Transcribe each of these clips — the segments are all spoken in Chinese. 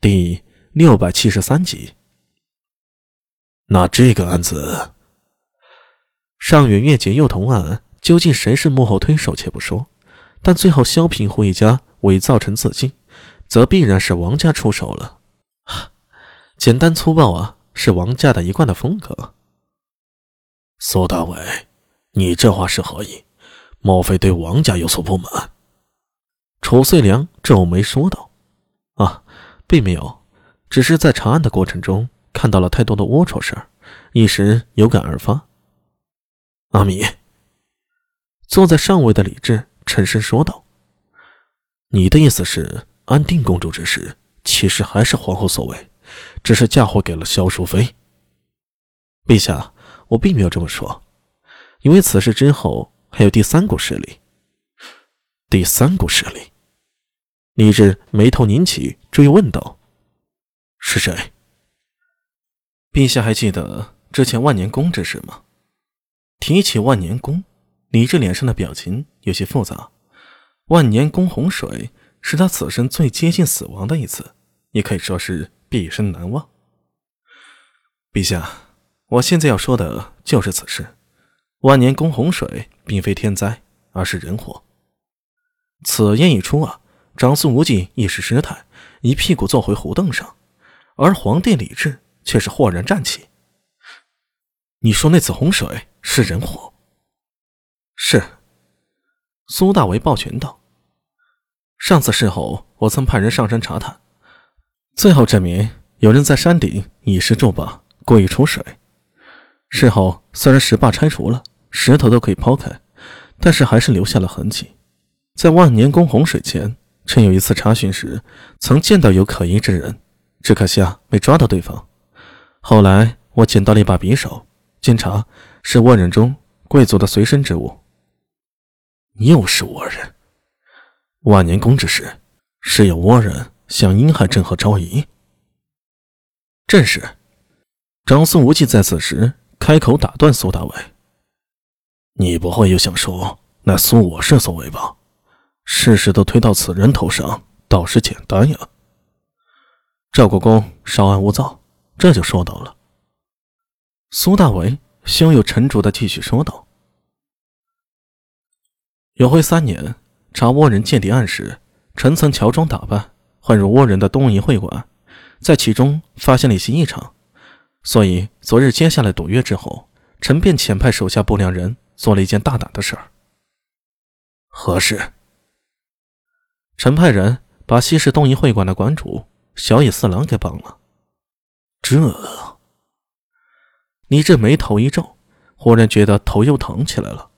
第六百七十三集。那这个案子，上元月结幼童案，究竟谁是幕后推手，且不说，但最后萧平湖一家伪造成自尽，则必然是王家出手了。简单粗暴啊，是王家的一贯的风格。苏大伟，你这话是何意？莫非对王家有所不满？楚遂良皱眉说道：“啊。”并没有，只是在查案的过程中看到了太多的龌龊事儿，一时有感而发。阿米，坐在上位的李治沉声说道：“你的意思是，安定公主之事其实还是皇后所为，只是嫁祸给了萧淑妃。”陛下，我并没有这么说，因为此事之后还有第三股势力。第三股势力。李治眉头拧起，追问道：“是谁？”陛下还记得之前万年宫之事吗？提起万年宫，李治脸上的表情有些复杂。万年宫洪水是他此生最接近死亡的一次，也可以说是毕生难忘。陛下，我现在要说的就是此事。万年宫洪水并非天灾，而是人祸。此言一出啊！长孙无忌一时失态，一屁股坐回胡凳上，而皇帝李治却是豁然站起。你说那次洪水是人祸？是。苏大为抱拳道：“上次事后，我曾派人上山查探，最后证明有人在山顶以石筑坝，故意出水。事后虽然石坝拆除了，石头都可以抛开，但是还是留下了痕迹，在万年宫洪水前。”趁有一次查询时，曾见到有可疑之人，只可惜啊，没抓到对方。后来我捡到了一把匕首，经查是倭人中贵族的随身之物。又是倭人！万年宫之事，是有倭人想阴害朕和昭仪。正是。长孙无忌在此时开口打断苏大伟：“你不会又想说那苏我是所为吧？”事实都推到此人头上，倒是简单呀。赵国公稍安勿躁，这就说到了。苏大为胸有成竹的继续说道：“永徽三年，查倭人间谍案时，臣曾乔装打扮，混入倭人的东瀛会馆，在其中发现了一些异常，所以昨日接下来赌约之后，臣便遣派手下不良人做了一件大胆的事儿。何事？”陈派人把西市东瀛会馆的馆主小野四郎给绑了。这，你这眉头一皱，忽然觉得头又疼起来了。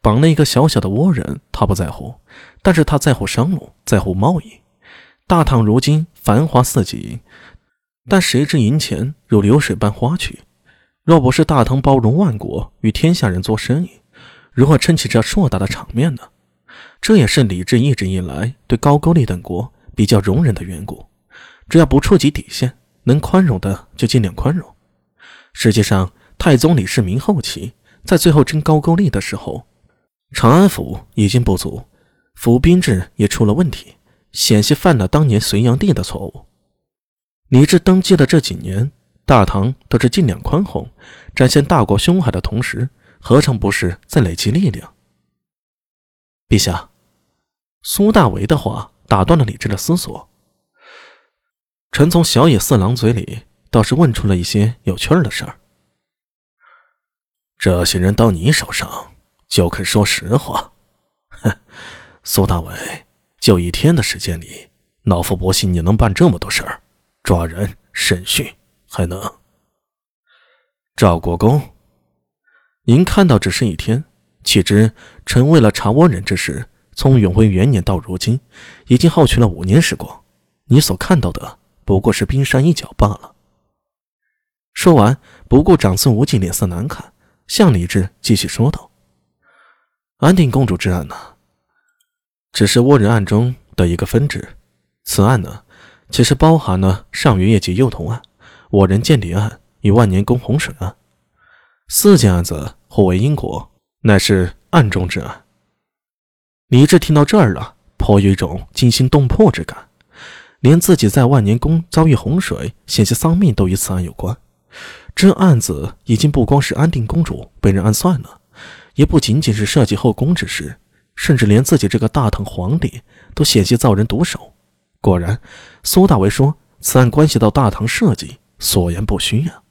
绑了一个小小的倭人，他不在乎，但是他在乎商路，在乎贸易。大唐如今繁华似锦，但谁知银钱如流水般花去。若不是大唐包容万国，与天下人做生意，如何撑起这硕大的场面呢？这也是李治一直以来对高句丽等国比较容忍的缘故，只要不触及底线，能宽容的就尽量宽容。实际上，太宗李世民后期在最后征高句丽的时候，长安府已经不足，府兵制也出了问题，险些犯了当年隋炀帝的错误。李治登基的这几年，大唐都是尽量宽宏，展现大国胸怀的同时，何尝不是在累积力量？陛下，苏大为的话打断了李治的思索。臣从小野四郎嘴里倒是问出了一些有趣儿的事儿。这些人到你手上就肯说实话？哼，苏大为，就一天的时间里，老夫不信你能办这么多事儿，抓人、审讯，还能……赵国公，您看到只是一天。岂知臣为了查倭人之事，从永徽元年到如今，已经耗去了五年时光。你所看到的不过是冰山一角罢了。说完，不顾长孙无忌脸色难看，向李治继续说道：“安定公主之案呢，只是倭人案中的一个分支。此案呢，其实包含了上元夜及幼童案、倭人间谍案与万年宫洪水案四件案子，互为因果。”乃是暗中之案。李治听到这儿了，颇有一种惊心动魄之感。连自己在万年宫遭遇洪水、险些丧命都与此案有关。这案子已经不光是安定公主被人暗算了，也不仅仅是设计后宫之事，甚至连自己这个大唐皇帝都险些遭人毒手。果然，苏大为说此案关系到大唐社稷，所言不虚呀。